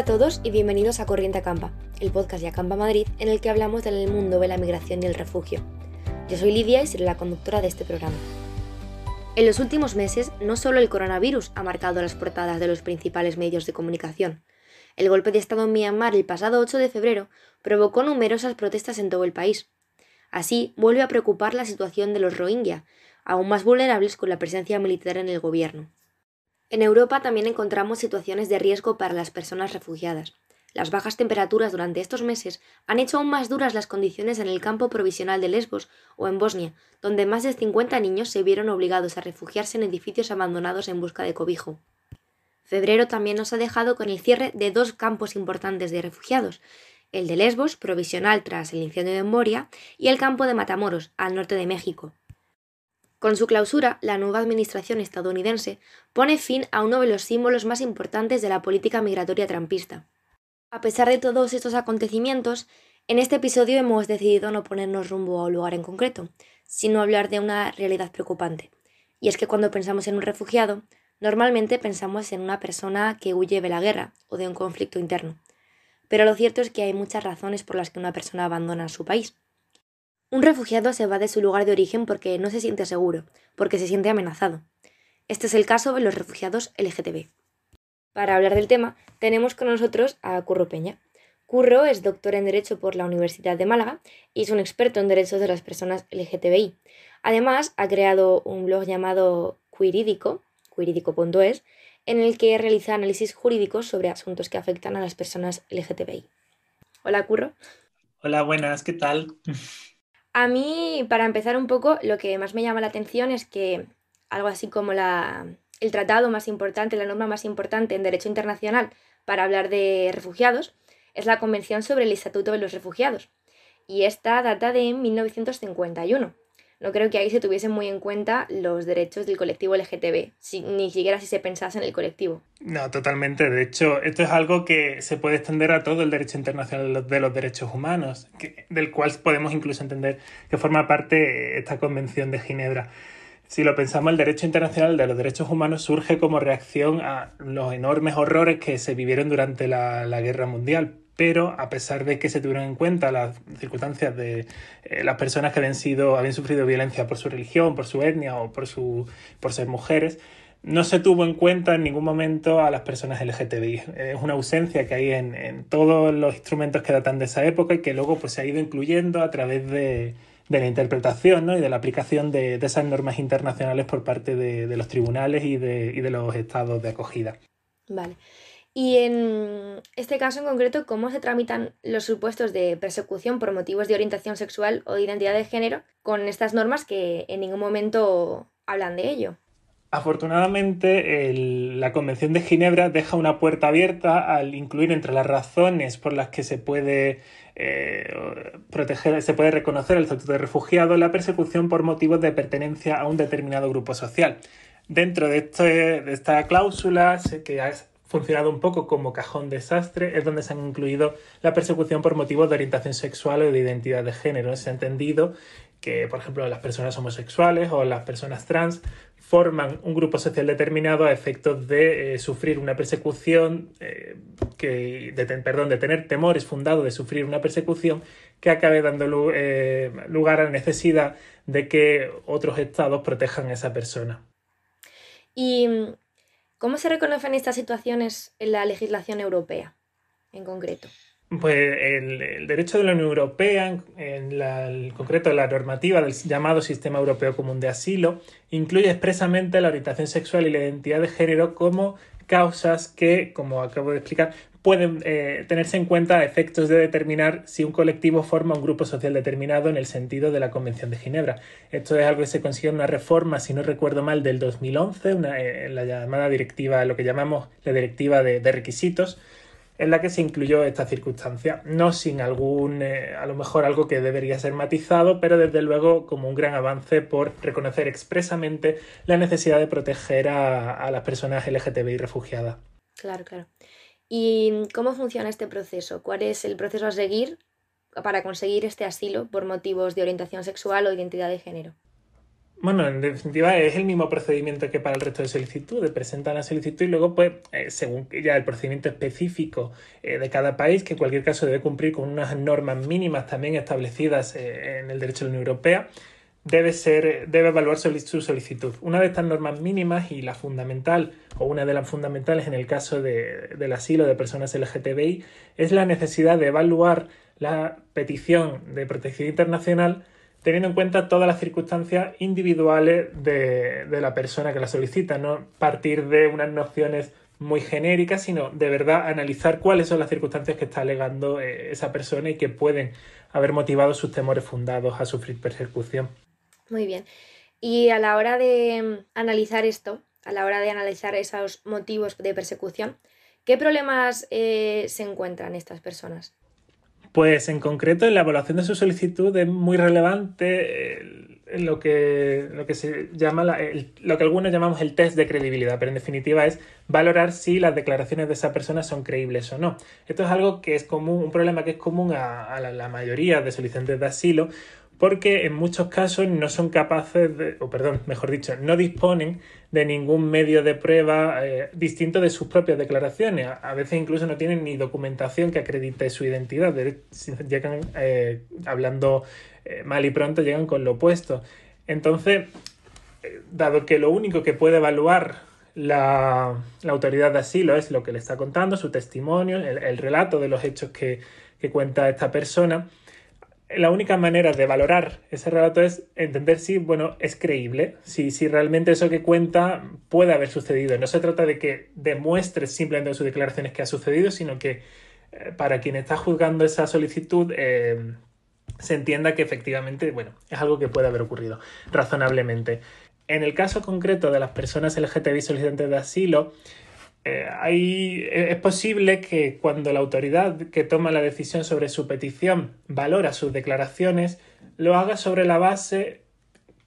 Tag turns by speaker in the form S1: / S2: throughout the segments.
S1: Hola a todos y bienvenidos a Corriente Acampa, el podcast de Acampa Madrid en el que hablamos del mundo de la migración y el refugio. Yo soy Lidia y seré la conductora de este programa. En los últimos meses, no solo el coronavirus ha marcado las portadas de los principales medios de comunicación. El golpe de Estado en Myanmar el pasado 8 de febrero provocó numerosas protestas en todo el país. Así, vuelve a preocupar la situación de los Rohingya, aún más vulnerables con la presencia militar en el gobierno. En Europa también encontramos situaciones de riesgo para las personas refugiadas. Las bajas temperaturas durante estos meses han hecho aún más duras las condiciones en el campo provisional de Lesbos o en Bosnia, donde más de 50 niños se vieron obligados a refugiarse en edificios abandonados en busca de cobijo. Febrero también nos ha dejado con el cierre de dos campos importantes de refugiados, el de Lesbos, provisional tras el incendio de Moria, y el campo de Matamoros, al norte de México. Con su clausura, la nueva administración estadounidense pone fin a uno de los símbolos más importantes de la política migratoria trampista. A pesar de todos estos acontecimientos, en este episodio hemos decidido no ponernos rumbo a un lugar en concreto, sino hablar de una realidad preocupante. Y es que cuando pensamos en un refugiado, normalmente pensamos en una persona que huye de la guerra o de un conflicto interno. Pero lo cierto es que hay muchas razones por las que una persona abandona su país. Un refugiado se va de su lugar de origen porque no se siente seguro, porque se siente amenazado. Este es el caso de los refugiados LGTB. Para hablar del tema, tenemos con nosotros a Curro Peña. Curro es doctor en Derecho por la Universidad de Málaga y es un experto en derechos de las personas LGTBI. Además, ha creado un blog llamado Queerídico, queerídico.es, en el que realiza análisis jurídicos sobre asuntos que afectan a las personas LGTBI. Hola, Curro.
S2: Hola, buenas, ¿qué tal?
S1: A mí, para empezar un poco, lo que más me llama la atención es que algo así como la, el tratado más importante, la norma más importante en derecho internacional para hablar de refugiados, es la Convención sobre el Estatuto de los Refugiados. Y esta data de 1951 no creo que ahí se tuviesen muy en cuenta los derechos del colectivo LGTB, ni siquiera si se pensase en el colectivo.
S2: No, totalmente. De hecho, esto es algo que se puede extender a todo el derecho internacional de los derechos humanos, del cual podemos incluso entender que forma parte esta Convención de Ginebra. Si lo pensamos, el derecho internacional de los derechos humanos surge como reacción a los enormes horrores que se vivieron durante la, la Guerra Mundial, pero a pesar de que se tuvieron en cuenta las circunstancias de eh, las personas que habían sido habían sufrido violencia por su religión, por su etnia o por su por ser mujeres, no se tuvo en cuenta en ningún momento a las personas LGTBI. Es una ausencia que hay en, todos los instrumentos que datan de esa época y que luego pues, se ha ido incluyendo a través de, la interpretación ¿no? y de la aplicación de, esas normas internacionales por parte de, los tribunales y de, y de los estados de acogida.
S1: Vale. Y en este caso en concreto, ¿cómo se tramitan los supuestos de persecución por motivos de orientación sexual o de identidad de género con estas normas que en ningún momento hablan de ello?
S2: Afortunadamente, la Convención de Ginebra deja una puerta abierta al incluir entre las razones por las que se puede eh, proteger, se puede reconocer el estatuto de refugiado la persecución por motivos de pertenencia a un determinado grupo social. Dentro de, este, de esta cláusula, que funcionado un poco como cajón desastre, es donde se han incluido la persecución por motivos de orientación sexual o de identidad de género. Se ha entendido que, por ejemplo, las personas homosexuales o las personas trans forman un grupo social determinado a efectos de eh, sufrir una persecución, eh, que, de, perdón, de tener temores fundados de sufrir una persecución que acabe dando eh, lugar a la necesidad de que otros estados protejan a esa persona.
S1: Y ¿Cómo se reconocen estas situaciones en la legislación europea en concreto?
S2: Pues el, derecho de la Unión Europea, en, concreto la normativa del llamado Sistema Europeo Común de Asilo, incluye expresamente la orientación sexual y la identidad de género como causas que, como acabo de explicar, pueden eh, tenerse en cuenta efectos de determinar si un colectivo forma un grupo social determinado en el sentido de la Convención de Ginebra. Esto es algo que se consiguió en una reforma, si no recuerdo mal, del 2011, una, eh, la llamada directiva, lo que llamamos la directiva de, requisitos, en la que se incluyó esta circunstancia, no sin algún, eh, a lo mejor algo que debería ser matizado, pero desde luego como un gran avance por reconocer expresamente la necesidad de proteger a, a las personas LGTBI refugiadas.
S1: Claro, claro. ¿Y cómo funciona este proceso? ¿Cuál es el proceso a seguir para conseguir este asilo por motivos de orientación sexual o identidad de género?
S2: Bueno, en definitiva es el mismo procedimiento que para el resto de solicitudes. Presentan la solicitud y luego, pues, eh, según ya el procedimiento específico eh, de cada país, que en cualquier caso debe cumplir con unas normas mínimas también establecidas eh, en el derecho de la Unión Europea, debe, ser, debe evaluar su solicitud. Una de estas normas mínimas y la fundamental, o una de las fundamentales en el caso de, del asilo de personas LGTBI, es la necesidad de evaluar la petición de protección internacional teniendo en cuenta todas las circunstancias individuales de, la persona que la solicita, no partir de unas nociones muy genéricas, sino de verdad analizar cuáles son las circunstancias que está alegando eh, esa persona y que pueden haber motivado sus temores fundados a sufrir persecución.
S1: Muy bien. Y a la hora de mm, analizar esto, a la hora de analizar esos motivos de persecución, ¿qué problemas eh, se encuentran estas personas?
S2: Pues en concreto, en la evaluación de su solicitud es muy relevante lo, que, lo que se llama lo que algunos llamamos el test de credibilidad, pero en definitiva es valorar si las declaraciones de esa persona son creíbles o no. Esto es algo que es común, un problema que es común a, la, mayoría de solicitantes de asilo, porque en muchos casos no son capaces de, o perdón, mejor dicho, no disponen de ningún medio de prueba eh, distinto de sus propias declaraciones. A, veces incluso no tienen ni documentación que acredite su identidad. llegan eh, hablando eh, mal y pronto, llegan con lo opuesto. Entonces, dado que lo único que puede evaluar la, autoridad de asilo es lo que le está contando, su testimonio, el, relato de los hechos que, que cuenta esta persona, la única manera de valorar ese relato es entender si, bueno, es creíble, si, si realmente eso que cuenta puede haber sucedido. No se trata de que demuestre simplemente en sus declaraciones que ha sucedido, sino que eh, para quien está juzgando esa solicitud eh, se entienda que efectivamente, bueno, es algo que puede haber ocurrido razonablemente. En el caso concreto de las personas LGTBI solicitantes de asilo, eh, es posible que cuando la autoridad que toma la decisión sobre su petición valora sus declaraciones, lo haga sobre la base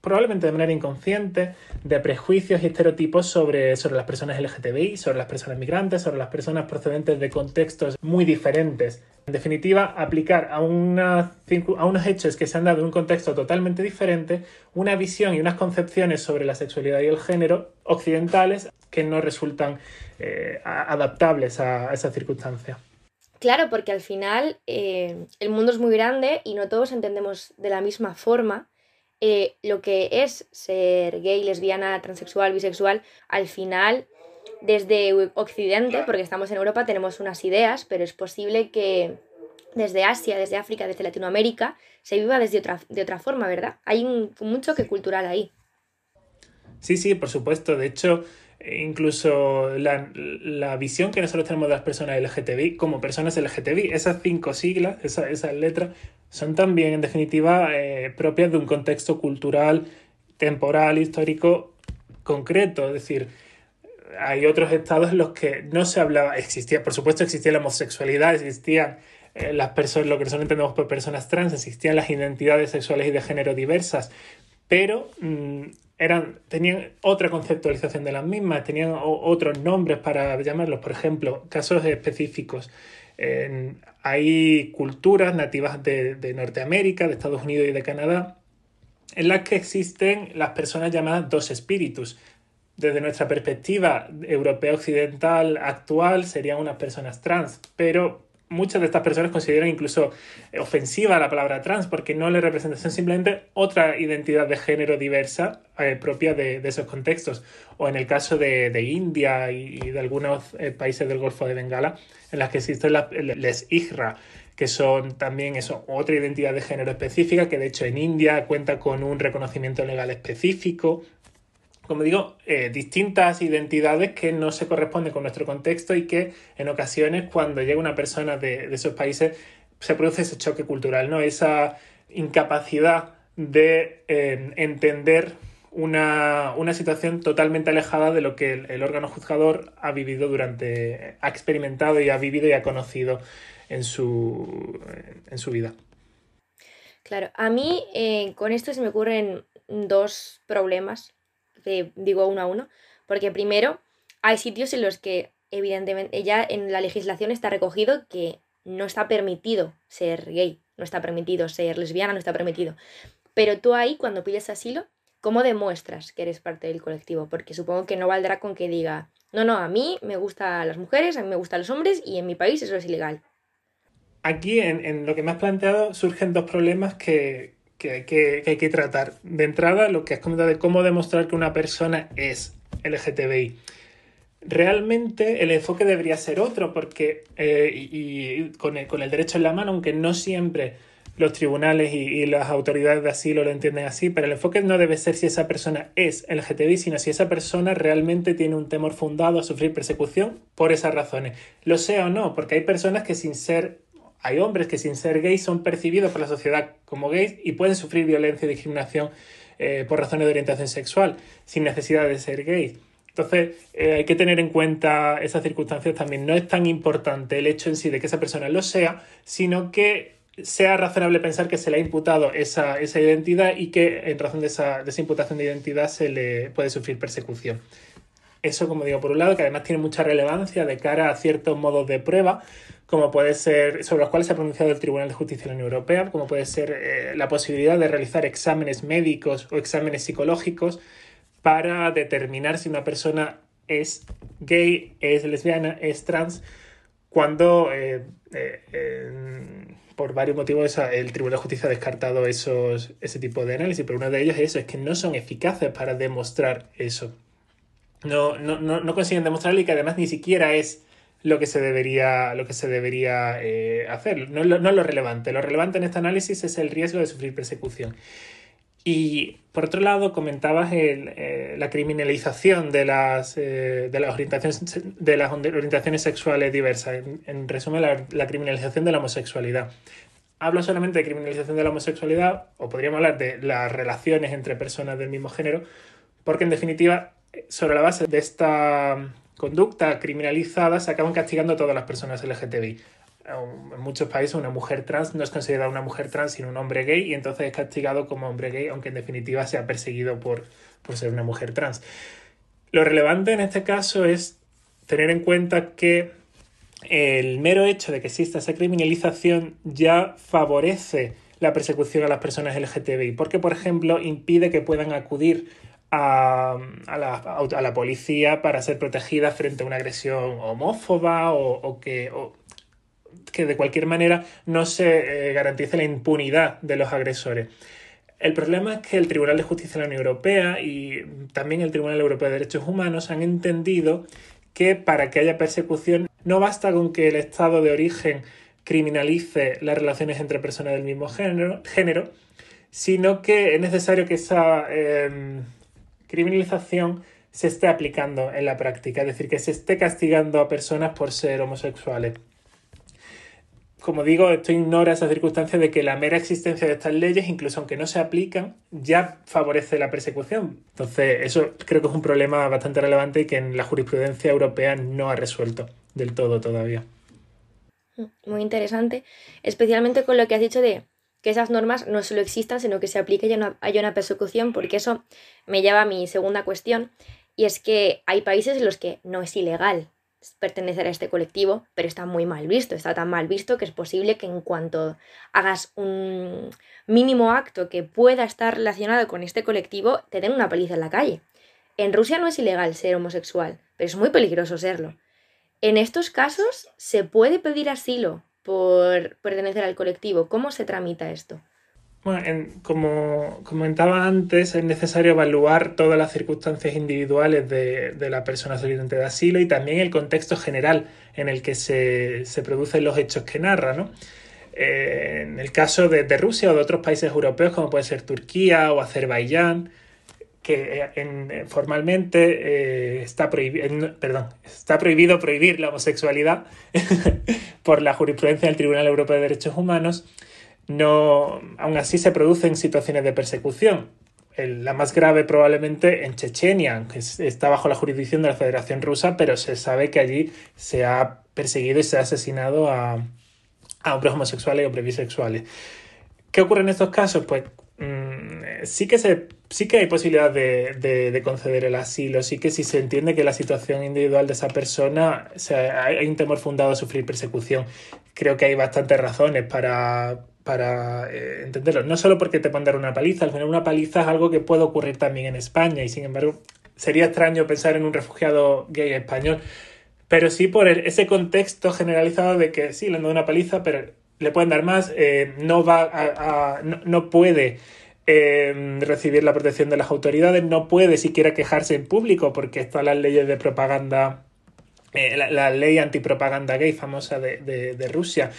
S2: probablemente de manera inconsciente, de prejuicios y estereotipos sobre, sobre las personas LGTBI, sobre las personas migrantes, sobre las personas procedentes de contextos muy diferentes. En definitiva, aplicar a, a unos hechos que se han dado en un contexto totalmente diferente una visión y unas concepciones sobre la sexualidad y el género occidentales que no resultan eh, adaptables a, esa circunstancia.
S1: Claro, porque al final eh, el mundo es muy grande y no todos entendemos de la misma forma eh, lo que es ser gay, lesbiana, transexual, bisexual, al final, desde Occidente, porque estamos en Europa, tenemos unas ideas, pero es posible que desde Asia, desde África, desde Latinoamérica, se viva desde otra, de otra forma, ¿verdad? Hay un, mucho que cultural ahí.
S2: Sí, sí, por supuesto. De hecho, incluso la, la, visión que nosotros tenemos de las personas LGTBI como personas LGTBI, esas cinco siglas, esas letras, son también en definitiva eh, propias de un contexto cultural, temporal, histórico concreto. Es decir, hay otros estados en los que no se hablaba, existía, por supuesto existía la homosexualidad, existían eh, las personas, lo que nosotros entendemos por personas trans, existían las identidades sexuales y de género diversas, pero mm, eran, tenían otra conceptualización de las mismas, tenían otros nombres para llamarlos, por ejemplo, casos específicos. hay culturas nativas de, de, Norteamérica, de Estados Unidos y de Canadá, en las que existen las personas llamadas dos espíritus. Desde nuestra perspectiva europea occidental actual serían unas personas trans, pero muchas de estas personas consideran incluso ofensiva la palabra trans porque no le representa, simplemente otra identidad de género diversa eh, propia de, esos contextos. O en el caso de, India y, de algunos eh, países del Golfo de Bengala, en las que existen las les IHRA, que son también eso, otra identidad de género específica, que de hecho en India cuenta con un reconocimiento legal específico como digo, eh, distintas identidades que no se corresponden con nuestro contexto y que en ocasiones cuando llega una persona de, esos países se produce ese choque cultural, ¿no? Esa incapacidad de eh, entender una, situación totalmente alejada de lo que el, órgano juzgador ha vivido durante, ha experimentado y ha vivido y ha conocido en su, en su vida.
S1: Claro, a mí eh, con esto se me ocurren dos problemas digo uno a uno, porque primero hay sitios en los que evidentemente ya en la legislación está recogido que no está permitido ser gay, no está permitido ser lesbiana, no está permitido. Pero tú ahí, cuando pides asilo, ¿cómo demuestras que eres parte del colectivo? Porque supongo que no valdrá con que diga, no, no, a mí me gustan las mujeres, a mí me gustan los hombres y en mi país eso es ilegal.
S2: Aquí, en, lo que me has planteado, surgen dos problemas que, hay que, hay que tratar. De entrada, lo que has comentado de cómo demostrar que una persona es LGTBI. Realmente el enfoque debería ser otro, porque, eh, y, con, el, con el derecho en la mano, aunque no siempre los tribunales y, las autoridades de asilo lo entienden así, pero el enfoque no debe ser si esa persona es LGTBI, sino si esa persona realmente tiene un temor fundado a sufrir persecución por esas razones. Lo sea o no, porque hay personas que sin ser, hay hombres que sin ser gays son percibidos por la sociedad como gays y pueden sufrir violencia y discriminación eh, por razones de orientación sexual, sin necesidad de ser gays. Entonces, eh, hay que tener en cuenta esas circunstancias también. No es tan importante el hecho en sí de que esa persona lo sea, sino que sea razonable pensar que se le ha imputado esa, identidad y que en razón de esa, imputación de identidad se le puede sufrir persecución. Eso, como digo, por un lado, que además tiene mucha relevancia de cara a ciertos modos de prueba, como puede ser, sobre los cuales se ha pronunciado el Tribunal de Justicia de la Unión Europea, como puede ser eh, la posibilidad de realizar exámenes médicos o exámenes psicológicos para determinar si una persona es gay, es lesbiana, es trans, cuando eh, eh, por varios motivos el Tribunal de Justicia ha descartado esos, ese tipo de análisis, pero uno de ellos es eso, es que no son eficaces para demostrar eso. No, no, no, consiguen demostrarlo y que además ni siquiera es lo que se debería, lo que se debería eh, hacer. No, no es lo relevante. Lo relevante en este análisis es el riesgo de sufrir persecución. Y por otro lado, comentabas el, eh, la criminalización de las, eh, de, las orientaciones, de las orientaciones sexuales diversas. En, resumen, la, criminalización de la homosexualidad. Hablo solamente de criminalización de la homosexualidad, o podríamos hablar de las relaciones entre personas del mismo género, porque en definitiva, sobre la base de esta conducta criminalizada, se acaban castigando a todas las personas LGTBI en muchos países una mujer trans no es considerada una mujer trans sino un hombre gay y entonces es castigado como hombre gay aunque en definitiva sea perseguido por, por ser una mujer trans. Lo relevante en este caso es tener en cuenta que el mero hecho de que exista esa criminalización ya favorece la persecución a las personas LGTBI, porque por ejemplo impide que puedan acudir a, la, a la, policía para ser protegidas frente a una agresión homófoba o, o que que de cualquier manera no se eh, garantice la impunidad de los agresores. El problema es que el Tribunal de Justicia de la Unión Europea y también el Tribunal Europeo de Derechos Humanos han entendido que para que haya persecución no basta con que el Estado de origen criminalice las relaciones entre personas del mismo género, género sino que es necesario que esa em, criminalización se esté aplicando en la práctica, es decir, que se esté castigando a personas por ser homosexuales como digo, esto ignora esa circunstancia de que la mera existencia de estas leyes, incluso aunque no se aplican, ya favorece la persecución. Entonces, eso creo que es un problema bastante relevante y que en la jurisprudencia europea no ha resuelto del todo todavía.
S1: Muy interesante, especialmente con lo que has dicho de que esas normas no solo existan, sino que se aplique y haya una persecución, porque eso me lleva a mi segunda cuestión, y es que hay países en los que no es ilegal pertenecer a este colectivo, pero está muy mal visto, está tan mal visto que es posible que en cuanto hagas un mínimo acto que pueda estar relacionado con este colectivo, te den una paliza en la calle. En Rusia no es ilegal ser homosexual, pero es muy peligroso serlo. En estos casos, ¿se puede pedir asilo por pertenecer al colectivo? ¿Cómo se tramita esto?
S2: Bueno, como comentaba antes, es necesario evaluar todas las circunstancias individuales de, la persona solicitante de asilo y también el contexto general en el que se, producen los hechos que narra. ¿no? Eh, en el caso de, Rusia o de otros países europeos, como puede ser Turquía o Azerbaiyán, que eh, formalmente eh, está, prohibido, perdón, está prohibido prohibir la homosexualidad por la jurisprudencia del Tribunal Europeo de Derechos Humanos no, aún así se producen situaciones de persecución. la más grave probablemente en Chechenia, que está bajo la jurisdicción de la Federación Rusa, pero se sabe que allí se ha perseguido y se ha asesinado a, hombres homosexuales y hombres bisexuales. ¿Qué ocurre en estos casos? Pues mm, sí, que se, sí que hay posibilidad de, conceder el asilo, sí que si se entiende que la situación individual de esa persona, sea, hay un temor fundado a sufrir persecución. Creo que hay bastantes razones para, para eh, entenderlo. No solo porque te pueden dar una paliza, al final una paliza es algo que puede ocurrir también en España y sin embargo sería extraño pensar en un refugiado gay español, pero sí por ese contexto generalizado de que sí, le han dado una paliza, pero le pueden dar más, eh, no va a, no, puede eh, recibir la protección de las autoridades, no puede siquiera quejarse en público porque están las leyes de propaganda, la, ley antipropaganda gay famosa de, de Rusia.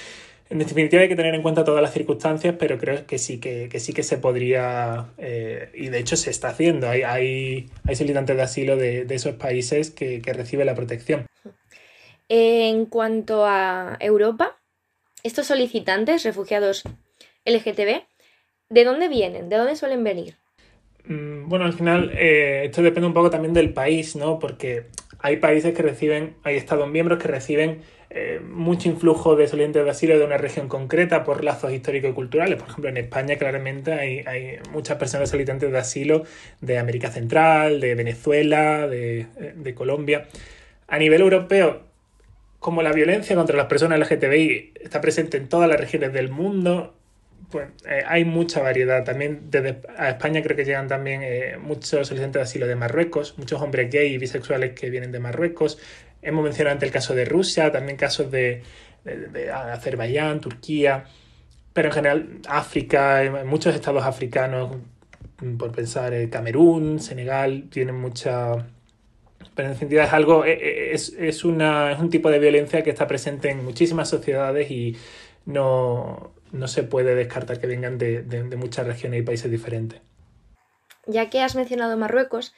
S2: En definitiva hay que tener en cuenta todas las circunstancias, pero creo que sí que, sí que se podría, eh, y de hecho se está haciendo. Hay, hay, hay solicitantes de asilo de, esos países que, que reciben la protección.
S1: En cuanto a Europa, estos solicitantes, refugiados LGTB, ¿de dónde vienen? ¿De dónde suelen venir?
S2: Mm, bueno, al final eh, esto depende un poco también del país, ¿no? Porque hay países que reciben, hay Estados miembros que reciben eh, mucho influjo de solicitantes de asilo de una región concreta por lazos históricos y culturales. Por ejemplo, en España claramente hay, muchas personas solicitantes de asilo de América Central, de Venezuela, de, Colombia. A nivel europeo, como la violencia contra las personas LGTBI está presente en todas las regiones del mundo, pues eh, hay mucha variedad. También desde a España creo que llegan también eh, muchos solicitantes de asilo de Marruecos, muchos hombres gay y bisexuales que vienen de Marruecos, Hemos mencionado antes el caso de Rusia, también casos de, Azerbaiyán, Turquía, pero en general África, muchos estados africanos, por pensar en Camerún, Senegal, tienen mucha... Pero en definitiva es algo, e, e, es, es, una, es un tipo de violencia que está presente en muchísimas sociedades y no, no se puede descartar que vengan de, de muchas regiones y países diferentes.
S1: Ya que has mencionado Marruecos,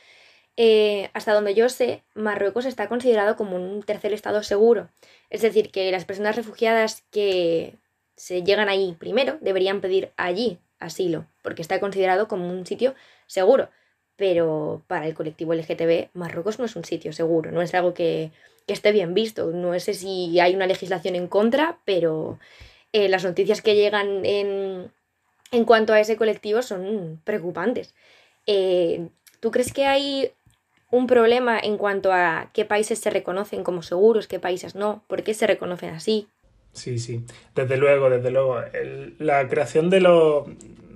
S1: eh, hasta donde yo sé, Marruecos está considerado como un tercer estado seguro. Es decir, que las personas refugiadas que se llegan ahí primero deberían pedir allí asilo, porque está considerado como un sitio seguro. Pero para el colectivo LGTB, Marruecos no es un sitio seguro, no es algo que, esté bien visto. No sé si hay una legislación en contra, pero eh, las noticias que llegan en, en, cuanto a ese colectivo son preocupantes. Eh, ¿Tú crees que hay un problema en cuanto a qué países se reconocen como seguros, qué países no, por qué se reconocen así.
S2: Sí, sí, desde luego, desde luego. la creación de, lo,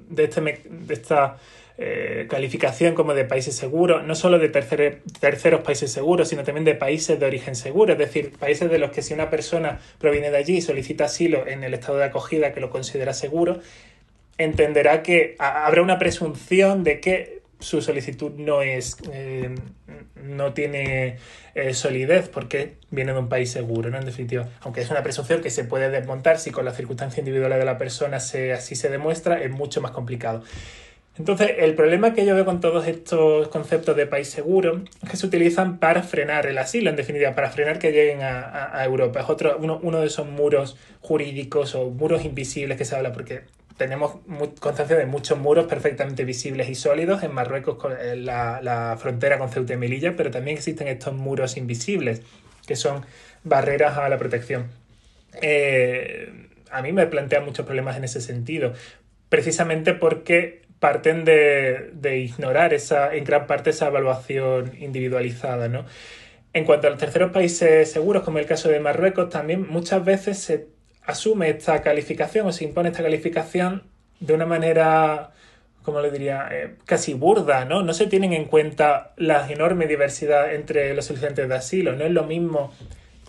S2: de, este, de esta eh, calificación como de países seguros, no solo de terceros países seguros, sino también de países de origen seguro, es decir, países de los que si una persona proviene de allí y solicita asilo en el estado de acogida que lo considera seguro, entenderá que habrá una presunción de que su solicitud no es eh, no tiene eh, solidez porque viene de un país seguro. En definitiva, aunque es una presunción que se puede desmontar si con las circunstancias individuales de la persona así se demuestra, es mucho más complicado. Entonces, el problema que yo veo con todos estos conceptos de país seguro es que se utilizan para frenar el asilo, en definitiva, para frenar que lleguen a, Europa. Es otro, uno, uno, de esos muros jurídicos o muros invisibles que se habla, porque tenemos constancia de muchos muros perfectamente visibles y sólidos en Marruecos, con eh, la, frontera con Ceuta y Melilla, pero también existen estos muros invisibles, que son barreras a la protección. Eh, a mí me plantean muchos problemas en ese sentido, precisamente porque parten de, ignorar esa, en gran parte esa evaluación individualizada. ¿no? En cuanto a los terceros países seguros, como el caso de Marruecos, también muchas veces se asume esta calificación o se impone esta calificación de una manera, como le diría, eh, casi burda, ¿no? No se tienen en cuenta la enorme diversidad entre los solicitantes de asilo. No es lo mismo,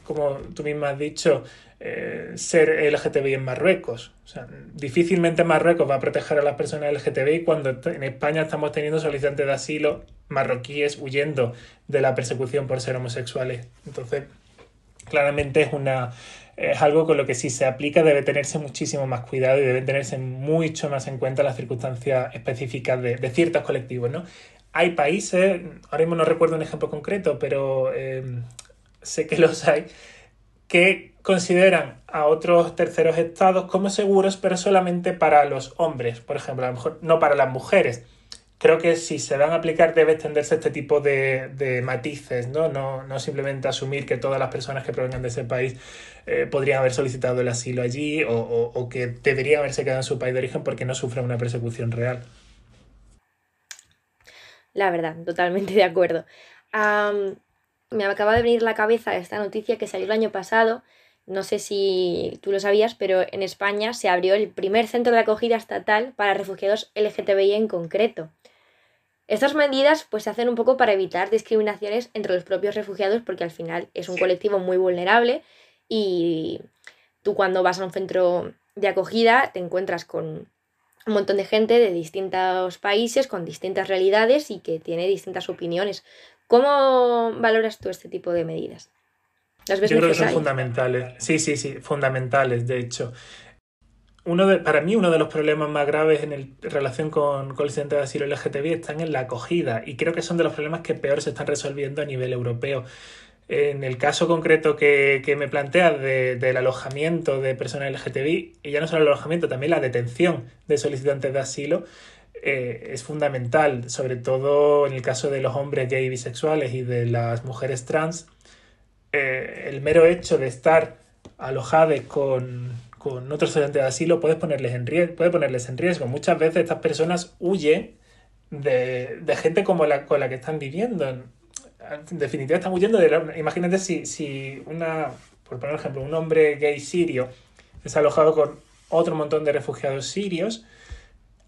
S2: como tú misma has dicho, eh, ser LGTBI en Marruecos. O sea, difícilmente Marruecos va a proteger a las personas LGTBI cuando en España estamos teniendo solicitantes de asilo marroquíes huyendo de la persecución por ser homosexuales. Entonces, claramente es una es algo con lo que si se aplica debe tenerse muchísimo más cuidado y debe tenerse mucho más en cuenta las circunstancias específicas de, ciertos colectivos, ¿no? Hay países, ahora mismo no recuerdo un ejemplo concreto, pero eh, sé que los hay, que consideran a otros terceros estados como seguros, pero solamente para los hombres, por ejemplo, a lo mejor no para las mujeres creo que si se van a aplicar debe extenderse este tipo de, matices, ¿no? ¿no? simplemente asumir que todas las personas que provengan de ese país eh, podrían haber solicitado el asilo allí o, que deberían haberse quedado en su país de origen porque no sufren una persecución real.
S1: La verdad, totalmente de acuerdo. me acaba de venir la cabeza esta noticia que salió el año pasado no sé si tú lo sabías, pero en España se abrió el primer centro de acogida estatal para refugiados LGTBI en concreto. Estas medidas pues se hacen un poco para evitar discriminaciones entre los propios refugiados porque al final es un colectivo muy vulnerable y tú cuando vas a un centro de acogida te encuentras con un montón de gente de distintos países, con distintas realidades y que tiene distintas opiniones. ¿Cómo valoras tú este tipo de medidas?
S2: Yo creo que son fundamentales. Sí, sí, sí, fundamentales, de hecho. Uno de, para mí, uno de los problemas más graves en, el, relación con, el centro de asilo LGTBI están en la acogida y creo que son de los problemas que peor se están resolviendo a nivel europeo. En el caso concreto que, que me planteas de, del alojamiento de personas LGTBI, y ya no solo el alojamiento, también la detención de solicitantes de asilo, eh, es fundamental, sobre todo en el caso de los hombres gay y bisexuales y de las mujeres trans. Eh, el mero hecho de estar alojados con, con otros estudiantes de asilo puede ponerles, en riesgo, puede ponerles en riesgo. Muchas veces estas personas huyen de, de gente como la, con la que están viviendo en definitiva estamos huyendo de Imagínate si, si una, por poner ejemplo, un hombre gay sirio es alojado con otro montón de refugiados sirios,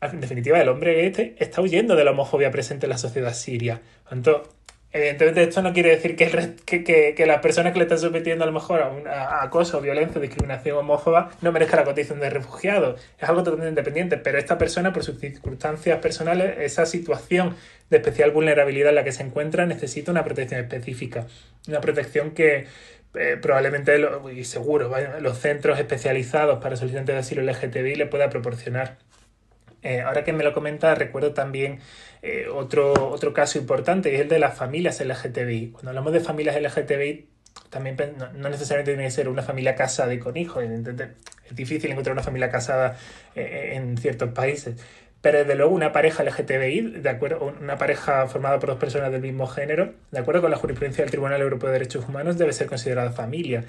S2: en definitiva el hombre gay está huyendo de la homofobia presente en la sociedad siria. Entonces, Evidentemente esto no quiere decir que, que, que, las personas que le están sometiendo a lo mejor a, un acoso, violencia, discriminación homófoba no merezcan la condición de refugiado. Es algo totalmente independiente, pero esta persona, por sus circunstancias personales, esa situación de especial vulnerabilidad en la que se encuentra, necesita una protección específica. Una protección que eh, probablemente, y seguro, los centros especializados para solicitantes de asilo LGTBI le pueda proporcionar. Eh, ahora que me lo comenta, recuerdo también eh, otro, otro caso importante, y es el de las familias LGTBI. Cuando hablamos de familias LGTBI, también no, necesariamente tiene que ser una familia casada y con hijos. Es difícil encontrar una familia casada eh, en ciertos países. Pero desde luego una pareja LGTBI, de acuerdo, una pareja formada por dos personas del mismo género, de acuerdo con la jurisprudencia del Tribunal Europeo de Derechos Humanos, debe ser considerada familia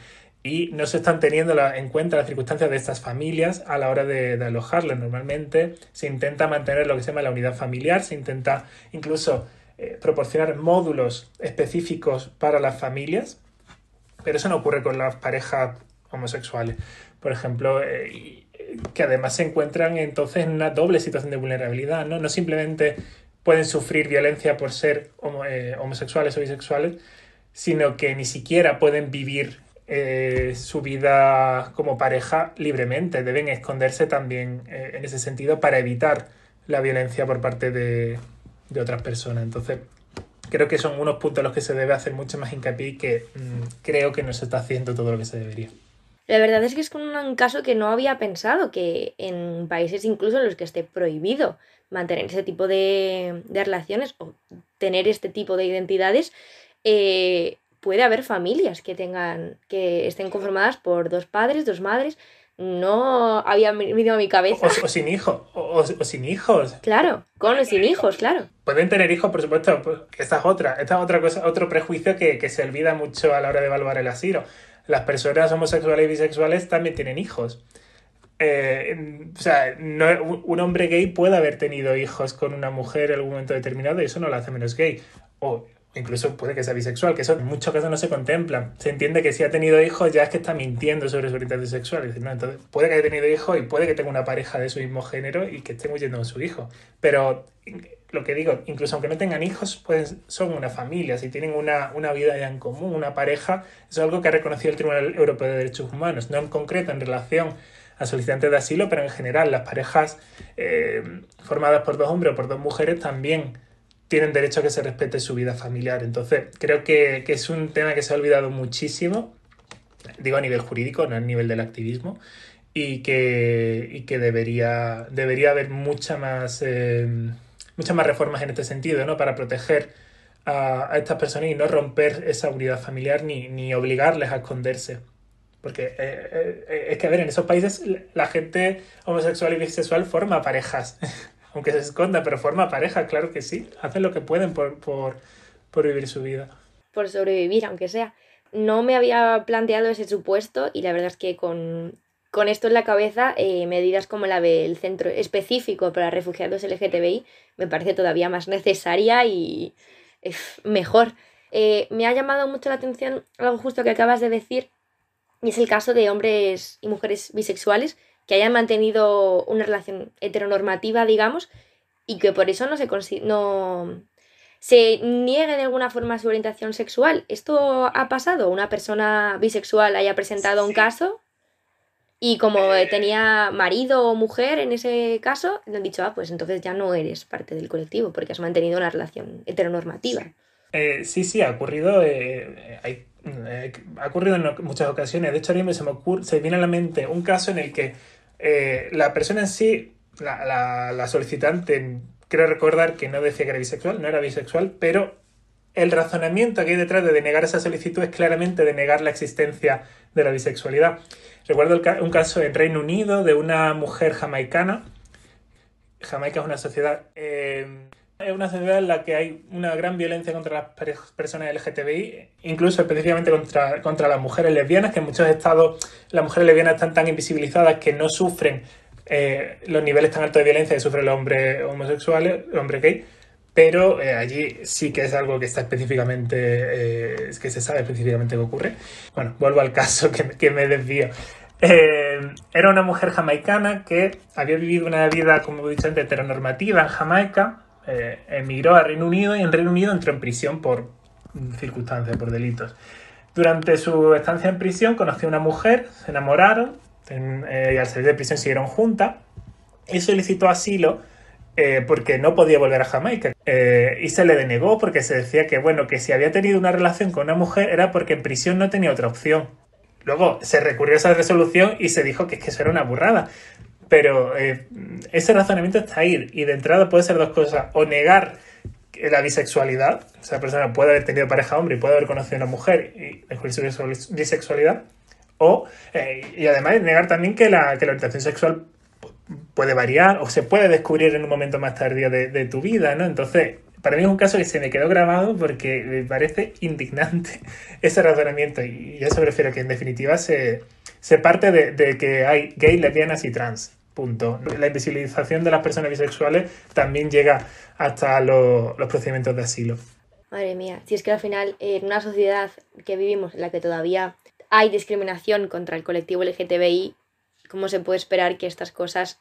S2: y no se están teniendo en cuenta las circunstancias de estas familias a la hora de, alojarlas. Normalmente se intenta mantener lo que se llama la unidad familiar, se intenta incluso eh, proporcionar módulos específicos para las familias, pero eso no ocurre con las parejas homosexuales, por ejemplo, eh, que además se encuentran entonces en una doble situación de vulnerabilidad, ¿no? No simplemente pueden sufrir violencia por ser eh, homosexuales o bisexuales, sino que ni siquiera pueden vivir eh, su vida como pareja libremente. Deben esconderse también eh, en ese sentido para evitar la violencia por parte de, de, otras personas. Entonces, creo que son unos puntos en los que se debe hacer mucho más hincapié y que mm, creo que no se está haciendo todo lo que se debería.
S1: La verdad es que es un caso que no había pensado, que en países incluso en los que esté prohibido mantener ese tipo de, de relaciones o tener este tipo de identidades, eh, puede haber familias que tengan, que estén conformadas por dos padres, dos madres. No había venido a mi cabeza.
S2: O, sin hijos, o, sin hijos.
S1: Claro, con o sin hijos, claro.
S2: Pueden tener hijos, por supuesto. Pues, esta es otra, esta es otra cosa, otro prejuicio que, que se olvida mucho a la hora de evaluar el asilo. Las personas homosexuales y bisexuales también tienen hijos. Eh, o sea, no, un hombre gay puede haber tenido hijos con una mujer en algún momento determinado y eso no lo hace menos gay. O incluso puede que sea bisexual, que eso en muchos casos no se contempla. Se entiende que si ha tenido hijos ya es que está mintiendo sobre su orientación sexual. entonces, puede que haya tenido hijos y puede que tenga una pareja de su mismo género y que esté huyendo con su hijo. Pero lo que digo, incluso aunque no tengan hijos, pues son una familia, si tienen una, una vida ya en común, una pareja, eso es algo que ha reconocido el Tribunal Europeo de Derechos Humanos, no en concreto en relación a solicitantes de asilo, pero en general las parejas eh, formadas por dos hombres o por dos mujeres también tienen derecho a que se respete su vida familiar. Entonces, creo que, es un tema que se ha olvidado muchísimo, digo a nivel jurídico, no a nivel del activismo, y que, que debería, debería haber mucha más, eh, muchas más reformas en este sentido, ¿no? Para proteger a, estas personas y no romper esa unidad familiar ni, ni obligarles a esconderse. Porque eh, eh, es que, a ver, en esos países la gente homosexual y bisexual forma parejas. aunque se esconda, pero forma pareja, claro que sí. Hacen lo que pueden por, por, por vivir su vida.
S1: Por sobrevivir, aunque sea. No me había planteado ese supuesto y la verdad es que con, con esto en la cabeza, eh, medidas como la del centro específico para refugiados LGTBI me parece todavía más necesaria y mejor. Eh, me ha llamado mucho la atención algo justo que acabas de decir Y es el caso de hombres y mujeres bisexuales que hayan mantenido una relación heteronormativa, digamos, y que por eso no se, no se niegue de alguna forma su orientación sexual. ¿Esto ha pasado? ¿Una persona bisexual haya presentado un caso y como eh, tenía marido o mujer en ese caso, le han dicho, ah, pues entonces ya no eres parte del colectivo porque has mantenido una relación heteronormativa.
S2: Sí, eh, sí, sí, ha ocurrido, eh, ha ocurrido en muchas ocasiones. De hecho, a mí se me, ocurre, se viene a la mente un caso en el que la persona en sí, la, la solicitante, quiero recordar que no decía que era bisexual, no era bisexual, pero el razonamiento que hay detrás de denegar esa solicitud es claramente denegar la existencia de la bisexualidad. Recuerdo un caso en Reino Unido de una mujer jamaicana. Jamaica es una sociedad. Eh, es una sociedad en la que hay una gran violencia contra las personas LGTBI, incluso específicamente contra, contra las mujeres lesbianas, que en muchos estados las mujeres lesbianas están tan invisibilizadas que no sufren eh, los niveles tan altos de violencia que sufren los hombres homosexuales, los hombres gay, pero eh, allí sí que es algo que está específicamente, eh, que se sabe específicamente que ocurre. Bueno, vuelvo al caso que, me desvío. Eh, era una mujer jamaicana que había vivido una vida, como he dicho antes, heteronormativa en Jamaica, emigró a Reino Unido y en Reino Unido entró en prisión por circunstancias, por delitos. Durante su estancia en prisión conoció a una mujer, se enamoraron y al salir de prisión siguieron juntas y solicitó asilo eh, porque no podía volver a Jamaica. Eh, y se le denegó porque se decía que, bueno, que si había tenido una relación con una mujer era porque en prisión no tenía otra opción. Luego se recurrió a esa resolución y se dijo que, que eso era una burrada. Pero eh, ese razonamiento está ahí. Y de entrada puede ser dos cosas. O negar la bisexualidad. O sea, la persona puede haber tenido pareja hombre y puede haber conocido a una mujer y descubrir su bisexualidad. O, y además negar también que la, que la orientación sexual puede variar o se puede descubrir en un momento más tardío de, tu vida, ¿no? Entonces, para mí es un caso que se me quedó grabado porque me parece indignante ese razonamiento y eso me refiero que en definitiva se, parte de, que hay gays, lesbianas y trans. Punto. La invisibilización de las personas bisexuales también llega hasta los, los procedimientos de asilo.
S1: Madre mía, si es que al final en una sociedad que vivimos en la que todavía hay discriminación contra el colectivo LGTBI, ¿cómo se puede esperar que estas cosas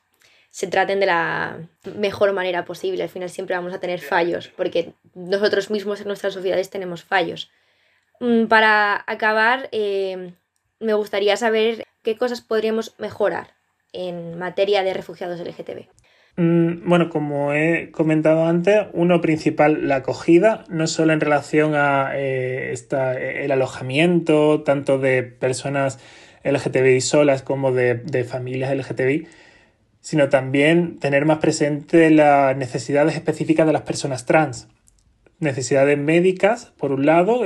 S1: se traten de la mejor manera posible? Al final siempre vamos a tener fallos, porque nosotros mismos en nuestras sociedades tenemos fallos. Mm, para acabar, eh, me gustaría saber qué cosas podríamos mejorar en materia de refugiados LGTB.
S2: Mm, bueno, como he comentado antes, uno principal, la acogida, no solo en relación a eh, el alojamiento, tanto de personas LGTBI solas como de, familias LGTBI, sino también tener más presente las necesidades específicas de las personas trans. Necesidades médicas, por un lado,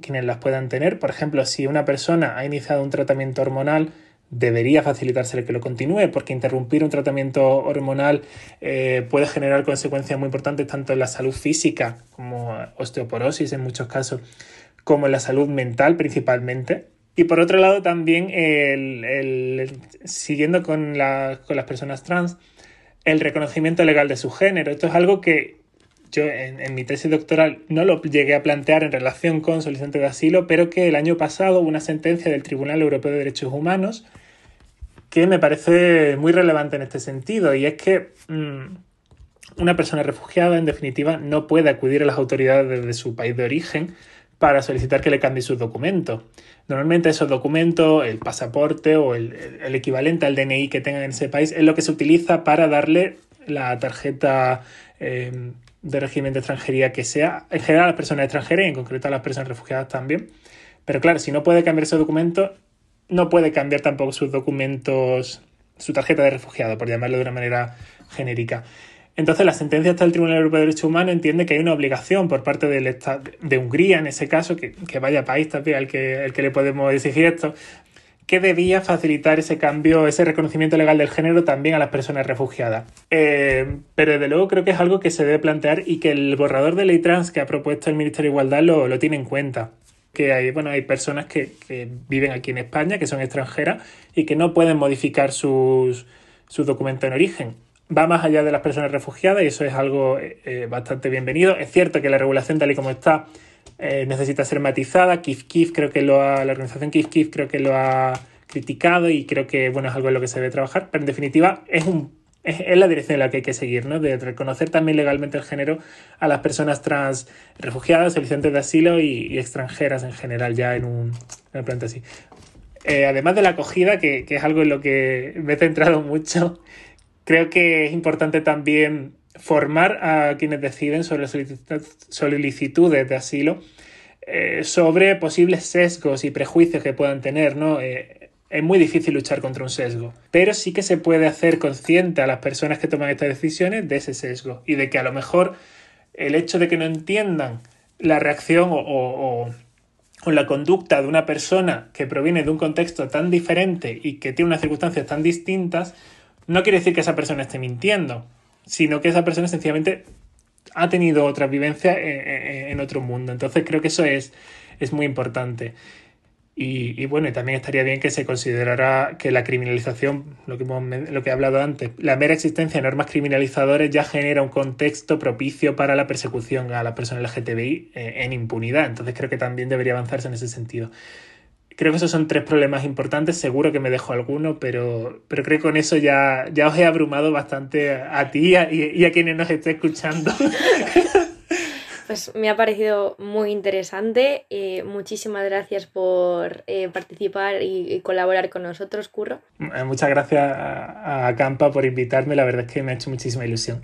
S2: quienes las puedan tener. Por ejemplo, si una persona ha iniciado un tratamiento hormonal, debería facilitársele que lo continúe, porque interrumpir un tratamiento hormonal eh, puede generar consecuencias muy importantes tanto en la salud física, como osteoporosis en muchos casos, como en la salud mental principalmente. Y por otro lado también, el, siguiendo con, las personas trans, el reconocimiento legal de su género. Esto es algo que yo en, mi tesis doctoral no lo llegué a plantear en relación con solicitantes de asilo, pero que el año pasado hubo una sentencia del Tribunal Europeo de Derechos Humanos que me parece muy relevante en este sentido, y es que mm, una persona refugiada, en definitiva, no puede acudir a las autoridades de su país de origen para solicitar que le cambie sus documentos. Normalmente esos documentos, el pasaporte o el, equivalente al DNI que tengan en ese país, es lo que se utiliza para darle la tarjeta eh, de régimen de extranjería que sea, en general a las personas extranjeras y en concreto a las personas refugiadas también. Pero claro, si no puede cambiar ese documento, no puede cambiar tampoco sus documentos, su tarjeta de refugiado, por llamarlo de una manera genérica. Entonces, la sentencia hasta el Tribunal Europeo de Derechos Humanos entiende que hay una obligación por parte del Estado de Hungría, en ese caso, que, vaya país también al que, que le podemos exigir esto, que debía facilitar ese cambio, ese reconocimiento legal del género también a las personas refugiadas. Eh, pero desde luego creo que es algo que se debe plantear y que el borrador de ley trans que ha propuesto el Ministerio de Igualdad lo, lo tiene en cuenta. Que hay, bueno, hay personas que, que, viven aquí en España, que son extranjeras y que no pueden modificar sus, sus documentos en origen va más allá de las personas refugiadas y eso es algo eh, bastante bienvenido. Es cierto que la regulación tal y como está eh, necesita ser matizada. Kif Kif creo que lo ha, la organización Kif Kif creo que lo ha criticado y creo que bueno, es algo en lo que se debe trabajar, pero en definitiva es un es, la dirección en la que hay que seguir, ¿no? De reconocer también legalmente el género a las personas trans refugiadas, solicitantes de asilo y, extranjeras en general, ya en un, en planeta así. Eh, además de la acogida, que, que, es algo en lo que me he centrado mucho, creo que es importante también formar a quienes deciden sobre solicitudes de asilo eh, sobre posibles sesgos y prejuicios que puedan tener, ¿no? Eh, es muy difícil luchar contra un sesgo, pero sí que se puede hacer consciente a las personas que toman estas decisiones de ese sesgo y de que a lo mejor el hecho de que no entiendan la reacción o, la conducta de una persona que proviene de un contexto tan diferente y que tiene unas circunstancias tan distintas, no quiere decir que esa persona esté mintiendo, sino que esa persona sencillamente ha tenido otra vivencia en, otro mundo. Entonces creo que eso es, es muy importante. Y, bueno, y también estaría bien que se considerara que la criminalización, lo que, hemos, lo que he hablado antes, la mera existencia de normas criminalizadoras ya genera un contexto propicio para la persecución a la persona LGTBI eh, en impunidad. Entonces creo que también debería avanzarse en ese sentido. Creo que esos son tres problemas importantes, seguro que me dejo alguno, pero, pero creo que con eso ya, ya os he abrumado bastante a, ti y a, y a quienes nos esté escuchando.
S1: Pues me ha parecido muy interesante. Eh, muchísimas gracias por eh, participar y, colaborar con nosotros, Curro.
S2: Eh, muchas gracias a, a, Campa por invitarme, la verdad es que me ha hecho muchísima ilusión.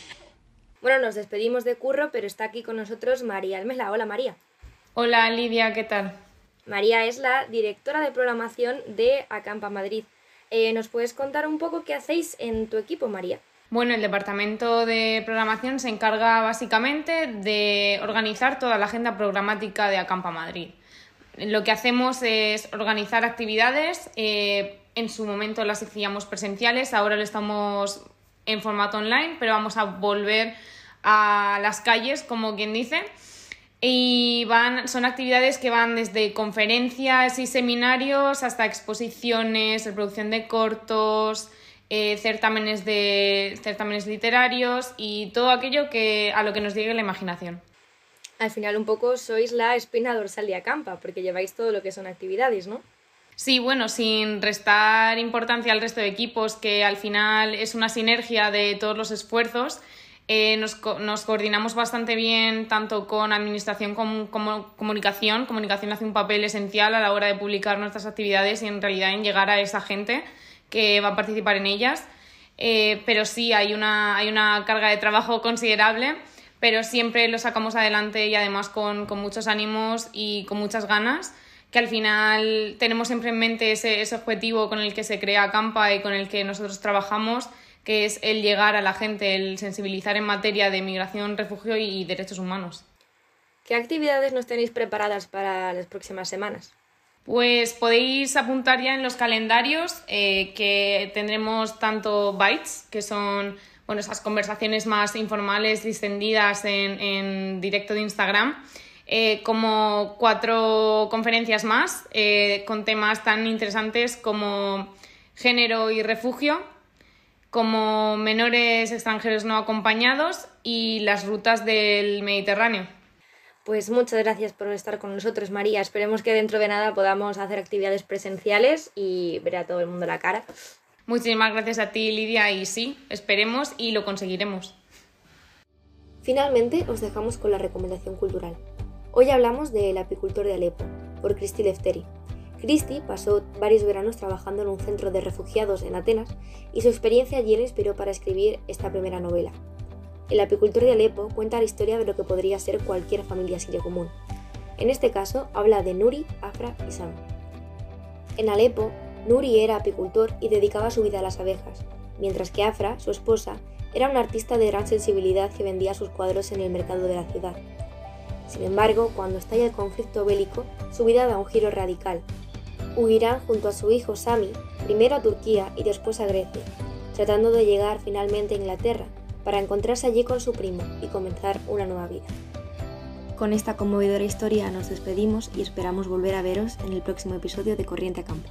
S1: bueno, nos despedimos de Curro, pero está aquí con nosotros María Almela. Hola María.
S3: Hola Lidia, ¿qué tal?
S1: María es la directora de programación de Acampa Madrid. ¿Nos puedes contar un poco qué hacéis en tu equipo, María?
S3: Bueno, el departamento de programación se encarga básicamente de organizar toda la agenda programática de Acampa Madrid. Lo que hacemos es organizar actividades. Eh, en su momento las hacíamos presenciales, ahora lo estamos en formato online, pero vamos a volver a las calles, como quien dice. Y van, son actividades que van desde conferencias y seminarios hasta exposiciones, reproducción de cortos, eh, certámenes, de, certámenes literarios y todo aquello que, a lo que nos llegue la imaginación.
S1: Al final un poco sois la espina dorsal de Acampa, porque lleváis todo lo que son actividades, ¿no?
S3: Sí, bueno, sin restar importancia al resto de equipos, que al final es una sinergia de todos los esfuerzos, eh, nos, nos, coordinamos bastante bien tanto con administración como, como, comunicación. Comunicación hace un papel esencial a la hora de publicar nuestras actividades y en realidad en llegar a esa gente que va a participar en ellas. Eh, pero sí, hay una, hay una carga de trabajo considerable, pero siempre lo sacamos adelante y además con, con muchos ánimos y con muchas ganas que al final tenemos siempre en mente ese, ese, objetivo con el que se crea Campa y con el que nosotros trabajamos, que es el llegar a la gente, el sensibilizar en materia de migración, refugio y derechos humanos.
S1: ¿Qué actividades nos tenéis preparadas para las próximas semanas?
S3: Pues podéis apuntar ya en los calendarios eh, que tendremos tanto bytes, que son bueno, esas conversaciones más informales, distendidas en, directo de Instagram, eh, como cuatro conferencias más eh, con temas tan interesantes como género y refugio, como menores extranjeros no acompañados y las rutas del Mediterráneo.
S1: Pues muchas gracias por estar con nosotros, María. Esperemos que dentro de nada podamos hacer actividades presenciales y ver a todo el mundo la cara.
S3: Muchísimas gracias a ti, Lidia, y sí, esperemos y lo conseguiremos.
S1: Finalmente, os dejamos con la recomendación cultural. Hoy hablamos de El apicultor de Alepo, por Cristi Lefteri. Cristi pasó varios veranos trabajando en un centro de refugiados en Atenas y su experiencia allí le inspiró para escribir esta primera novela, el apicultor de Alepo cuenta la historia de lo que podría ser cualquier familia siria común. En este caso, habla de Nuri, Afra y Sam. En Alepo, Nuri era apicultor y dedicaba su vida a las abejas, mientras que Afra, su esposa, era una artista de gran sensibilidad que vendía sus cuadros en el mercado de la ciudad. Sin embargo, cuando estalla el conflicto bélico, su vida da un giro radical. Huirán junto a su hijo Sami, primero a Turquía y después a Grecia, tratando de llegar finalmente a Inglaterra, para encontrarse allí con su primo y comenzar una nueva vida. Con esta conmovedora historia nos despedimos y esperamos volver a veros en el próximo episodio de Corriente a Campo.